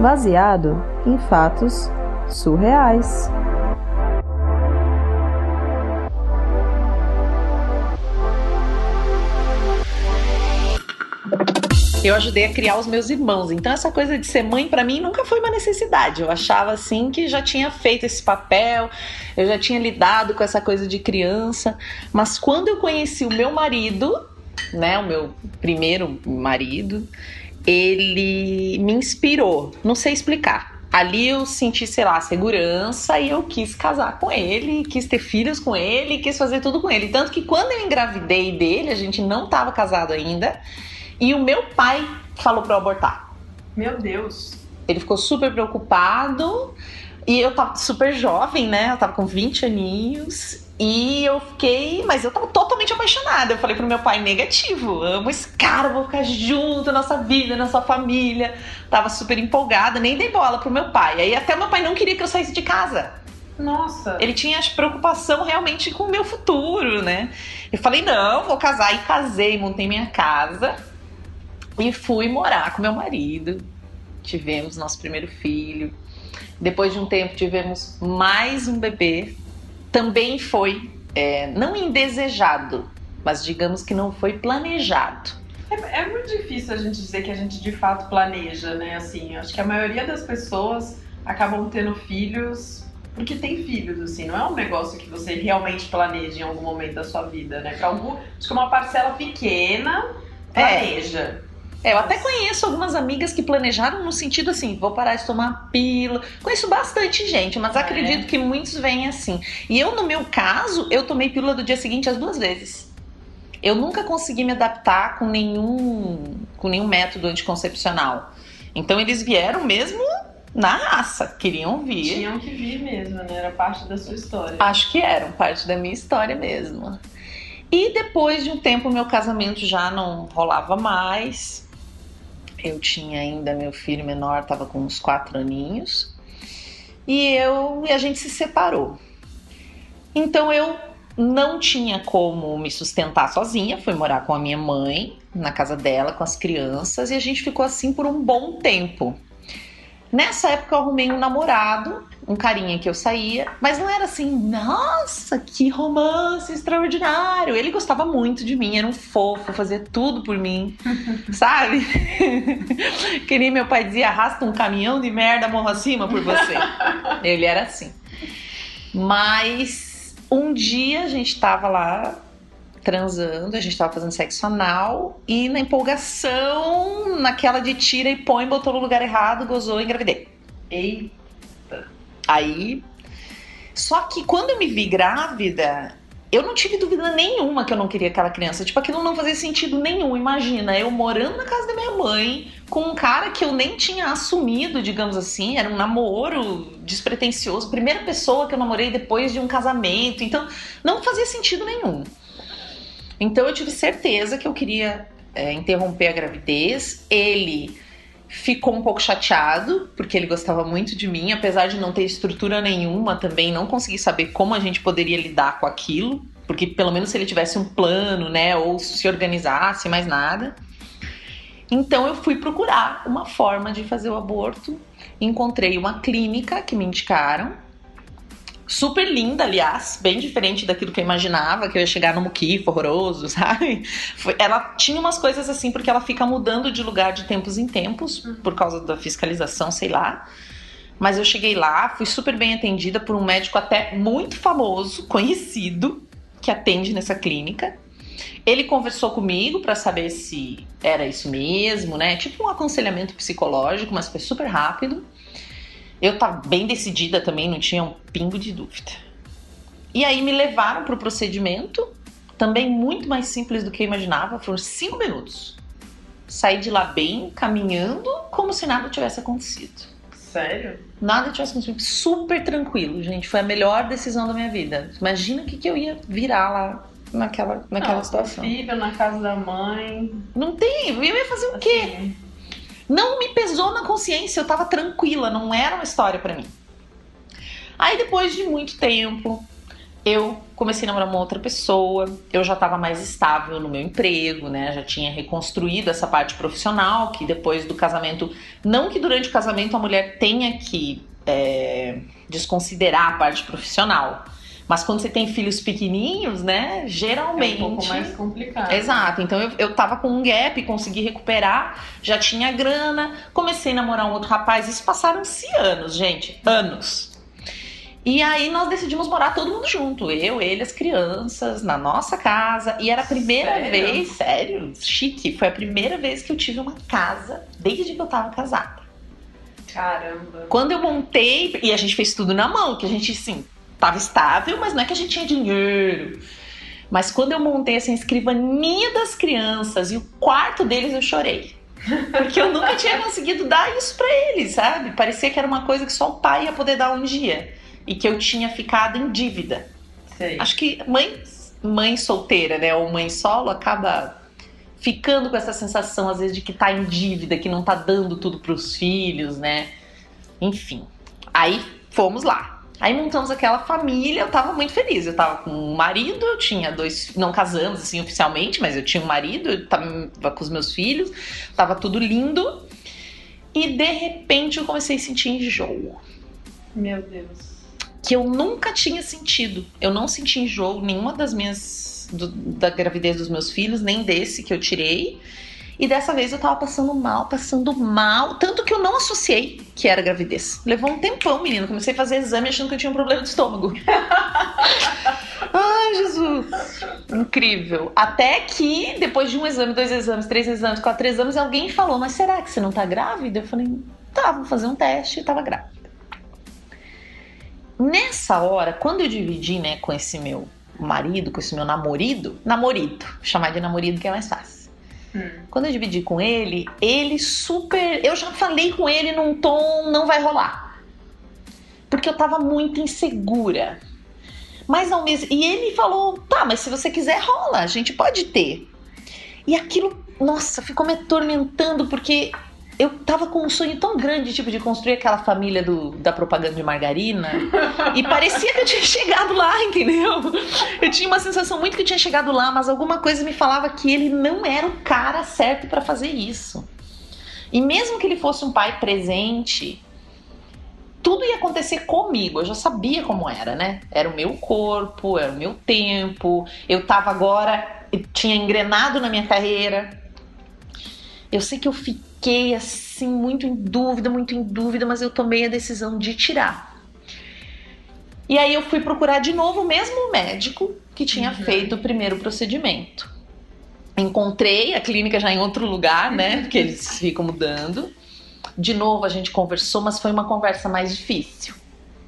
baseado em fatos surreais. Eu ajudei a criar os meus irmãos, então essa coisa de ser mãe para mim nunca foi uma necessidade. Eu achava assim que já tinha feito esse papel, eu já tinha lidado com essa coisa de criança, mas quando eu conheci o meu marido, né, o meu primeiro marido, ele me inspirou. Não sei explicar. Ali eu senti, sei lá, segurança e eu quis casar com ele, quis ter filhos com ele, quis fazer tudo com ele. Tanto que quando eu engravidei dele, a gente não estava casado ainda, e o meu pai falou para eu abortar. Meu Deus. Ele ficou super preocupado e eu tava super jovem, né? Eu tava com 20 aninhos e eu fiquei, mas eu tava totalmente apaixonada. Eu falei pro meu pai, negativo, amo esse cara, vou ficar junto, nossa vida, nossa família. Tava super empolgada, nem dei bola pro meu pai. Aí até meu pai não queria que eu saísse de casa. Nossa. Ele tinha preocupação realmente com o meu futuro, né? Eu falei, não, vou casar. E casei, montei minha casa e fui morar com meu marido. Tivemos nosso primeiro filho. Depois de um tempo, tivemos mais um bebê também foi é, não indesejado, mas digamos que não foi planejado. É, é, muito difícil a gente dizer que a gente de fato planeja, né? Assim, acho que a maioria das pessoas acabam tendo filhos porque tem filhos, assim, não é um negócio que você realmente planeja em algum momento da sua vida, né? Para algum, acho que uma parcela pequena é. planeja. É. É, eu até conheço algumas amigas que planejaram no sentido assim, vou parar de tomar pílula. Conheço bastante gente, mas é. acredito que muitos vêm assim. E eu, no meu caso, eu tomei pílula do dia seguinte as duas vezes. Eu nunca consegui me adaptar com nenhum, com nenhum método anticoncepcional. Então eles vieram mesmo na raça, queriam vir. Tinham que vir mesmo, né? Era parte da sua história. Acho que eram parte da minha história mesmo. E depois de um tempo, meu casamento já não rolava mais eu tinha ainda meu filho menor, estava com uns quatro aninhos, e eu e a gente se separou. Então eu não tinha como me sustentar sozinha, fui morar com a minha mãe na casa dela com as crianças e a gente ficou assim por um bom tempo. Nessa época eu arrumei um namorado, um carinha que eu saía, mas não era assim, nossa, que romance extraordinário. Ele gostava muito de mim, era um fofo, fazia tudo por mim, sabe? que nem meu pai dizia, arrasta um caminhão de merda morro acima por você. Ele era assim. Mas um dia a gente tava lá transando, a gente tava fazendo sexo anal e na empolgação, naquela de tira e põe, botou no lugar errado, gozou e engravidei. Eita. Aí. Só que quando eu me vi grávida, eu não tive dúvida nenhuma que eu não queria aquela criança. Tipo, aquilo não fazia sentido nenhum. Imagina, eu morando na casa da minha mãe, com um cara que eu nem tinha assumido, digamos assim, era um namoro despretensioso, primeira pessoa que eu namorei depois de um casamento. Então, não fazia sentido nenhum. Então eu tive certeza que eu queria é, interromper a gravidez. Ele ficou um pouco chateado, porque ele gostava muito de mim, apesar de não ter estrutura nenhuma também, não consegui saber como a gente poderia lidar com aquilo, porque pelo menos se ele tivesse um plano, né, ou se organizasse, mais nada. Então eu fui procurar uma forma de fazer o aborto, encontrei uma clínica que me indicaram Super linda, aliás, bem diferente daquilo que eu imaginava, que eu ia chegar no muquifo horroroso, sabe? Foi, ela tinha umas coisas assim, porque ela fica mudando de lugar de tempos em tempos, uhum. por causa da fiscalização, sei lá. Mas eu cheguei lá, fui super bem atendida por um médico até muito famoso, conhecido, que atende nessa clínica. Ele conversou comigo para saber se era isso mesmo, né? Tipo um aconselhamento psicológico, mas foi super rápido. Eu estava bem decidida também, não tinha um pingo de dúvida. E aí me levaram para o procedimento, também muito mais simples do que eu imaginava, foram cinco minutos. Saí de lá bem, caminhando, como se nada tivesse acontecido. Sério? Nada tivesse acontecido. Super tranquilo, gente. Foi a melhor decisão da minha vida. Imagina o que, que eu ia virar lá naquela, naquela não, situação. Filho na casa da mãe. Não tem. Eu ia fazer o quê? Não me pesou na consciência, eu tava tranquila, não era uma história para mim. Aí depois de muito tempo, eu comecei a namorar uma outra pessoa, eu já estava mais estável no meu emprego, né? Já tinha reconstruído essa parte profissional, que depois do casamento, não que durante o casamento a mulher tenha que é, desconsiderar a parte profissional. Mas quando você tem filhos pequenininhos, né? Geralmente. É um pouco mais complicado. Exato. Então eu, eu tava com um gap, consegui recuperar, já tinha grana, comecei a namorar um outro rapaz. Isso passaram-se anos, gente. Anos. E aí nós decidimos morar todo mundo junto. Eu, ele, as crianças, na nossa casa. E era a primeira Sério? vez, sério, chique. Foi a primeira vez que eu tive uma casa desde que eu tava casada. Caramba. Quando eu montei, e a gente fez tudo na mão, que a gente, sim, tava estável, mas não é que a gente tinha dinheiro. Mas quando eu montei assim, a escrivaninha das crianças e o quarto deles, eu chorei. Porque eu nunca tinha conseguido dar isso pra eles, sabe? Parecia que era uma coisa que só o pai ia poder dar um dia. E que eu tinha ficado em dívida. Sei. Acho que mãe, mãe solteira, né, ou mãe solo, acaba ficando com essa sensação, às vezes, de que tá em dívida, que não tá dando tudo pros filhos, né? Enfim. Aí fomos lá. Aí montamos aquela família, eu tava muito feliz. Eu tava com um marido, eu tinha dois. Não casamos assim oficialmente, mas eu tinha um marido, eu tava com os meus filhos, tava tudo lindo. E de repente eu comecei a sentir enjoo Meu Deus. que eu nunca tinha sentido. Eu não senti enjoo nenhuma das minhas. do- da gravidez dos meus filhos, nem desse que eu tirei. E dessa vez eu tava passando mal, passando mal. Tanto que eu não associei que era gravidez. Levou um tempão, menino. Comecei a fazer exame achando que eu tinha um problema de estômago. Ai, Jesus. Incrível. Até que, depois de um exame, dois exames, três exames, quatro exames, alguém falou: Mas será que você não tá grávida? Eu falei: Tá, vou fazer um teste. E tava grávida. Nessa hora, quando eu dividi, né, com esse meu marido, com esse meu namorido, namorido, chamar de namorido que é mais fácil. Hum. Quando eu dividi com ele, ele super. Eu já falei com ele num tom não vai rolar. Porque eu tava muito insegura. Mas ao mesmo. E ele falou: tá, mas se você quiser, rola, a gente pode ter. E aquilo, nossa, ficou me atormentando porque eu tava com um sonho tão grande, tipo, de construir aquela família do, da propaganda de margarina. e parecia que eu tinha chegado lá, entendeu? Eu tinha uma sensação muito que eu tinha chegado lá, mas alguma coisa me falava que ele não era o cara certo pra fazer isso. E mesmo que ele fosse um pai presente, tudo ia acontecer comigo. Eu já sabia como era, né? Era o meu corpo, era o meu tempo. Eu tava agora, eu tinha engrenado na minha carreira. Eu sei que eu fiquei assim muito em dúvida, muito em dúvida, mas eu tomei a decisão de tirar. E aí eu fui procurar de novo o mesmo médico que tinha Uhum. feito o primeiro procedimento. Encontrei a clínica já em outro lugar, né? Porque eles ficam mudando. De novo a gente conversou, mas foi uma conversa mais difícil,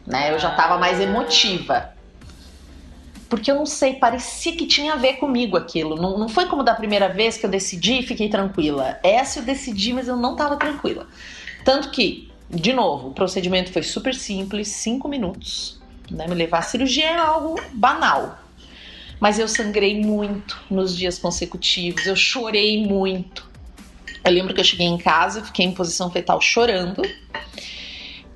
né? Eu já tava mais emotiva. Porque eu não sei, parecia que tinha a ver comigo aquilo. Não, não foi como da primeira vez que eu decidi e fiquei tranquila. Essa eu decidi, mas eu não tava tranquila. Tanto que, de novo, o procedimento foi super simples, cinco minutos. Né? Me levar à cirurgia é algo banal. Mas eu sangrei muito nos dias consecutivos, eu chorei muito. Eu lembro que eu cheguei em casa, fiquei em posição fetal chorando.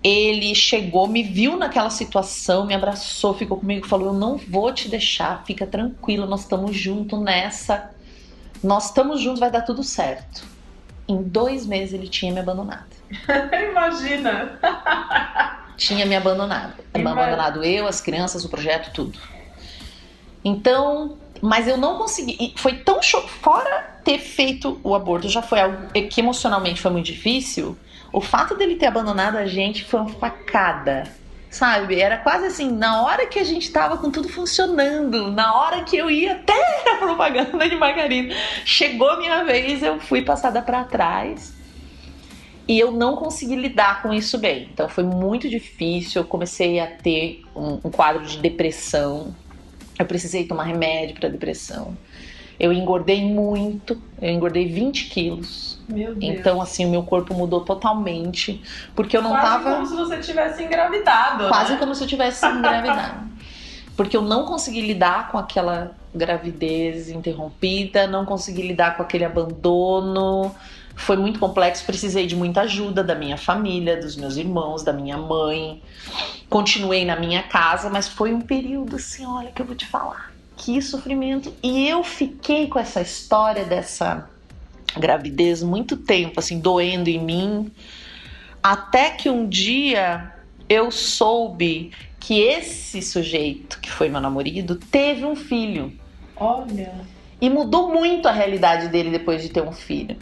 Ele chegou, me viu naquela situação, me abraçou, ficou comigo, falou: Eu não vou te deixar, fica tranquilo, nós estamos juntos nessa. Nós estamos juntos, vai dar tudo certo. Em dois meses ele tinha me abandonado. Imagina. Tinha me abandonado. Imagina. Abandonado eu, as crianças, o projeto, tudo. Então, mas eu não consegui. e Foi tão cho... Fora ter feito o aborto, já foi algo que emocionalmente foi muito difícil. O fato dele ter abandonado a gente foi uma facada. Sabe? Era quase assim, na hora que a gente tava com tudo funcionando, na hora que eu ia até a propaganda de margarina, chegou a minha vez, eu fui passada para trás. E eu não consegui lidar com isso bem. Então foi muito difícil. Eu comecei a ter um, um quadro de depressão. Eu precisei tomar remédio para depressão. Eu engordei muito. Eu engordei 20 quilos. Meu Deus. Então, assim, o meu corpo mudou totalmente. Porque eu não Quase tava. como se você tivesse engravidado. Quase né? como se eu tivesse engravidado. Porque eu não consegui lidar com aquela gravidez interrompida, não consegui lidar com aquele abandono. Foi muito complexo, precisei de muita ajuda da minha família, dos meus irmãos, da minha mãe. Continuei na minha casa, mas foi um período assim, olha que eu vou te falar. Que sofrimento. E eu fiquei com essa história dessa gravidez muito tempo, assim, doendo em mim, até que um dia eu soube que esse sujeito, que foi meu namorado, teve um filho. Olha. E mudou muito a realidade dele depois de ter um filho.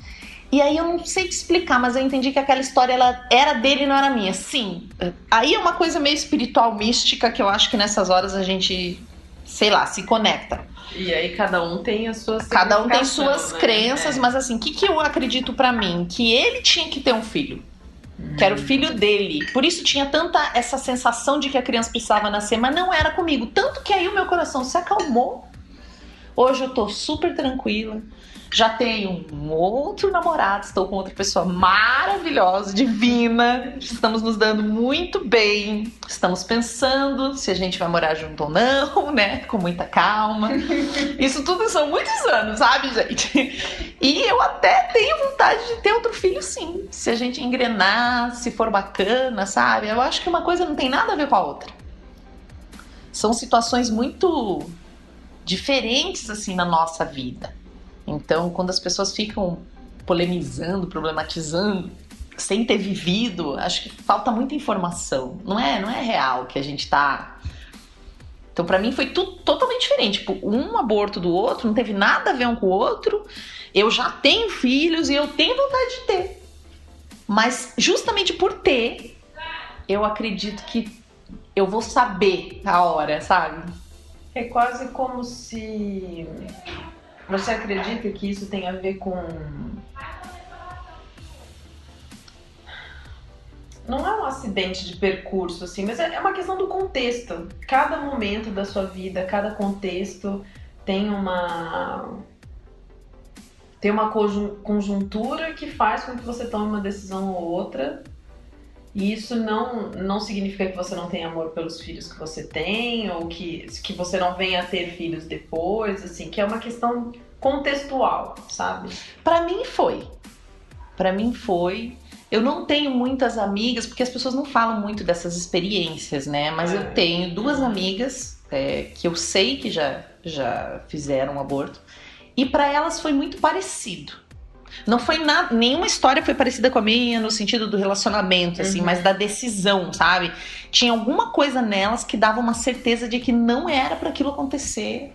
E aí eu não sei te explicar, mas eu entendi que aquela história ela era dele e não era minha. Sim. Aí é uma coisa meio espiritual, mística, que eu acho que nessas horas a gente, sei lá, se conecta. E aí cada um tem as suas Cada um tem suas né? crenças, É. mas assim, o que, que eu acredito pra mim? Que ele tinha que ter um filho. Que era o filho dele. Por isso tinha tanta essa sensação de que a criança precisava nascer, mas não era comigo. Tanto que aí o meu coração se acalmou. Hoje eu tô super tranquila. Já tenho um outro namorado, estou com outra pessoa maravilhosa, divina. Estamos nos dando muito bem. Estamos pensando se a gente vai morar junto ou não, né? Com muita calma. Isso tudo são muitos anos, sabe, gente? E eu até tenho vontade de ter outro filho, sim. Se a gente engrenar, se for bacana, sabe? Eu acho que uma coisa não tem nada a ver com a outra. São situações muito diferentes, assim, na nossa vida. Então, quando as pessoas ficam polemizando, problematizando, sem ter vivido, acho que falta muita informação. Não é, não é real que a gente tá. Então, pra mim foi tudo totalmente diferente. Tipo, um aborto do outro não teve nada a ver um com o outro. Eu já tenho filhos e eu tenho vontade de ter. Mas justamente por ter, eu acredito que eu vou saber a hora, sabe? É quase como se você acredita que isso tem a ver com não é um acidente de percurso assim, mas é é uma questão do contexto. Cada momento da sua vida, cada contexto tem uma tem uma conjun- conjuntura que faz com que você tome uma decisão ou outra. E isso não, não significa que você não tem amor pelos filhos que você tem, ou que, que você não venha a ter filhos depois, assim, que é uma questão contextual, sabe? Pra mim foi. Pra mim foi. Eu não tenho muitas amigas, porque as pessoas não falam muito dessas experiências, né? Mas É. eu tenho duas amigas é, que eu sei que já, já fizeram aborto. E pra elas foi muito parecido. Não foi nada, nenhuma história foi parecida com a minha no sentido do relacionamento, assim, Uhum. mas da decisão, sabe? Tinha alguma coisa nelas que dava uma certeza de que não era para aquilo acontecer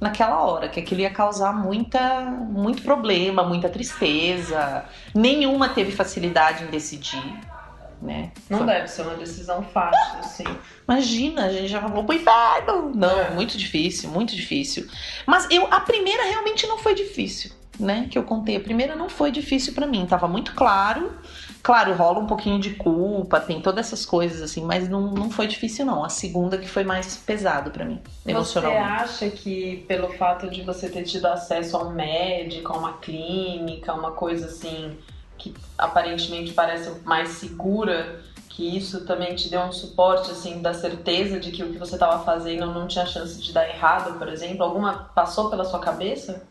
naquela hora, que aquilo ia causar muita, muito problema, muita tristeza. Nenhuma teve facilidade em decidir, né? Não deve ser uma decisão fácil, assim. Imagina, a gente já falou inferno. Não, É. muito difícil, muito difícil. Mas eu, a primeira realmente não foi difícil, né? Que eu contei. A primeira não foi difícil pra mim, tava muito claro. Claro, rola um pouquinho de culpa, tem todas essas coisas assim, mas não, não foi difícil não. A segunda que foi mais pesado pra mim, Você emocionalmente. acha que pelo fato de você ter tido acesso a um médico, a uma clínica, uma coisa assim que aparentemente parece mais segura, que isso também te deu um suporte assim da certeza de que o que você estava fazendo não tinha chance de dar errado, por exemplo? Alguma passou pela sua cabeça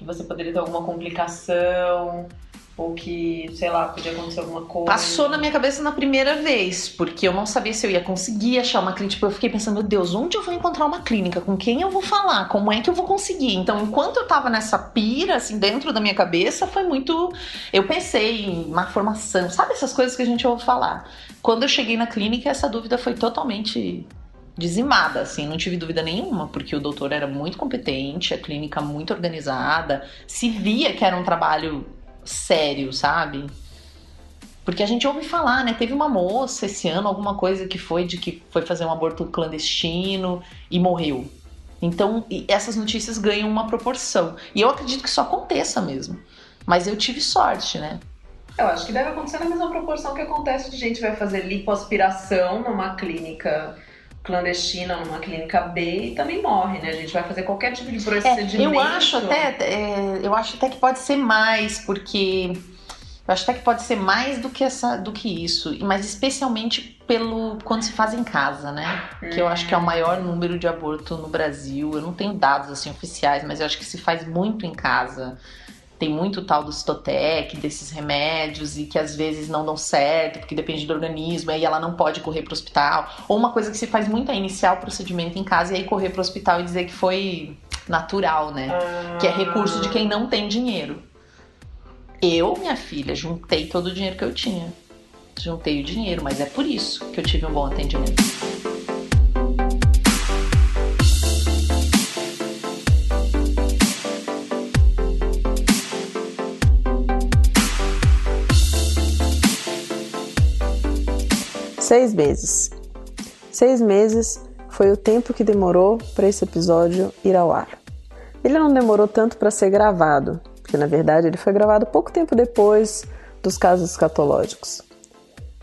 que você poderia ter alguma complicação ou que, sei lá, podia acontecer alguma coisa? Passou na minha cabeça na primeira vez, porque eu não sabia se eu ia conseguir achar uma clínica. Tipo, eu fiquei pensando, meu Deus, onde eu vou encontrar uma clínica? Com quem eu vou falar? Como é que eu vou conseguir? Então, enquanto eu tava nessa pira, assim, dentro da minha cabeça, foi muito. Eu pensei em uma formação, sabe essas coisas que a gente ouve falar. Quando eu cheguei na clínica, essa dúvida foi totalmente dizimada, assim, não tive dúvida nenhuma, porque o doutor era muito competente, a clínica muito organizada, se via que era um trabalho sério, sabe? Porque a gente ouve falar, né? Teve uma moça esse ano, alguma coisa que foi de que foi fazer um aborto clandestino e morreu. Então, essas notícias ganham uma proporção. E eu acredito que isso aconteça mesmo. Mas eu tive sorte, né? Eu acho que deve acontecer na mesma proporção que acontece de gente vai fazer lipoaspiração numa clínica clandestina, numa clínica B e também morre, né? A gente vai fazer qualquer tipo de É, procedimento. eu acho até, é, eu acho até que pode ser mais, porque eu acho até que pode ser mais do que essa, do que isso, mas especialmente pelo quando se faz em casa, né? Que eu acho que é o maior número de aborto no Brasil. Eu não tenho dados assim oficiais, mas eu acho que se faz muito em casa. Tem muito tal do Stotec, desses remédios, e que às vezes não dão certo, porque depende do organismo, aí ela não pode correr para o hospital. Ou uma coisa que se faz muito é iniciar o procedimento em casa e aí correr para o hospital e dizer que foi natural, né? Ah. Que é recurso de quem não tem dinheiro. Eu, minha filha, juntei todo o dinheiro que eu tinha. Juntei o dinheiro, mas é por isso que eu tive um bom atendimento. Seis meses. Seis meses foi o tempo que demorou para esse episódio ir ao ar. Ele não demorou tanto para ser gravado, porque na verdade ele foi gravado pouco tempo depois dos casos escatológicos.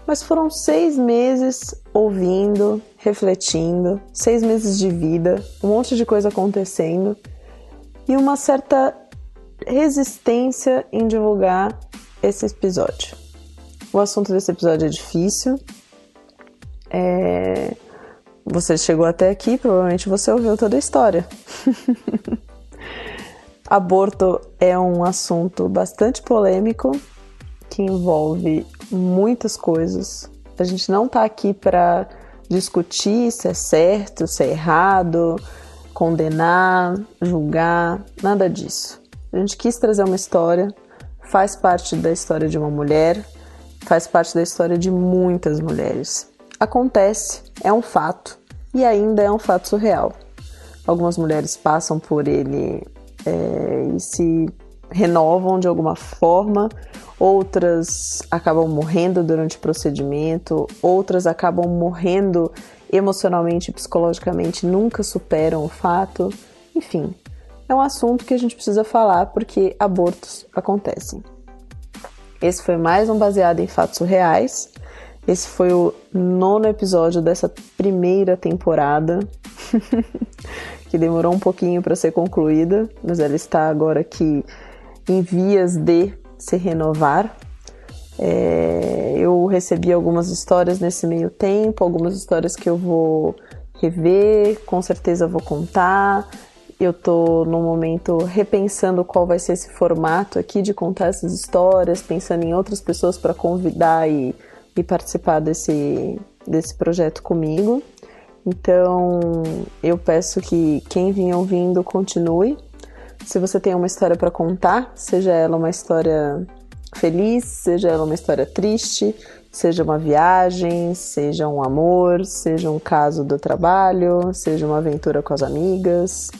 Mas foram seis meses ouvindo, refletindo, seis meses de vida, um monte de coisa acontecendo e uma certa resistência em divulgar esse episódio. O assunto desse episódio é difícil, é... Você chegou até aqui, provavelmente você ouviu toda a história. Aborto é um assunto bastante polêmico que envolve muitas coisas. A gente não está aqui para discutir se é certo, se é errado, condenar, julgar, nada disso. A gente quis trazer uma história, faz parte da história de uma mulher, faz parte da história de muitas mulheres acontece, é um fato e ainda é um fato surreal. Algumas mulheres passam por ele é, e se renovam de alguma forma, outras acabam morrendo durante o procedimento, outras acabam morrendo emocionalmente e psicologicamente, nunca superam o fato. Enfim, é um assunto que a gente precisa falar porque abortos acontecem. Esse foi mais um baseado em fatos reais. Esse foi o nono episódio dessa primeira temporada, que demorou um pouquinho para ser concluída, mas ela está agora aqui em vias de se renovar. É, eu recebi algumas histórias nesse meio tempo, algumas histórias que eu vou rever, com certeza vou contar. Eu tô no momento repensando qual vai ser esse formato aqui de contar essas histórias, pensando em outras pessoas para convidar e e participar desse, desse projeto comigo. Então, eu peço que quem vinha ouvindo continue. Se você tem uma história para contar, seja ela uma história feliz, seja ela uma história triste, seja uma viagem, seja um amor, seja um caso do trabalho, seja uma aventura com as amigas,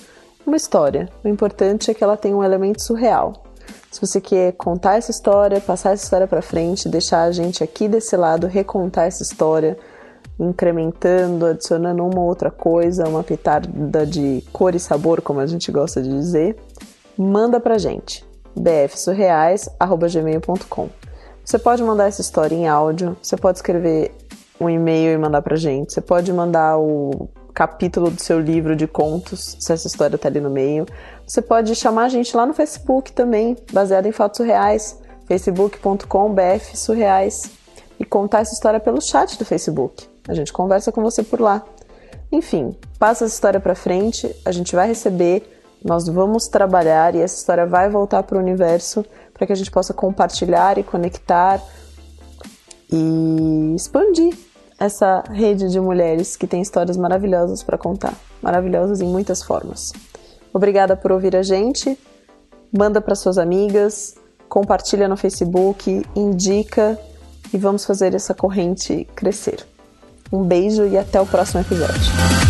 uma história. O importante é que ela tenha um elemento surreal. Se você quer contar essa história, passar essa história para frente, deixar a gente aqui desse lado recontar essa história, incrementando, adicionando uma outra coisa, uma pitada de cor e sabor, como a gente gosta de dizer, manda pra gente. bfsurreais@gmail.com. Você pode mandar essa história em áudio, você pode escrever um e-mail e mandar pra gente, você pode mandar o capítulo do seu livro de contos, se essa história tá ali no meio. Você pode chamar a gente lá no Facebook também, baseado em fatos surreais, facebook.com.br e contar essa história pelo chat do Facebook. A gente conversa com você por lá. Enfim, passa essa história para frente, a gente vai receber, nós vamos trabalhar e essa história vai voltar para o universo para que a gente possa compartilhar e conectar e expandir essa rede de mulheres que tem histórias maravilhosas para contar, maravilhosas em muitas formas. Obrigada por ouvir a gente. Manda para suas amigas, compartilha no Facebook, indica e vamos fazer essa corrente crescer. Um beijo e até o próximo episódio.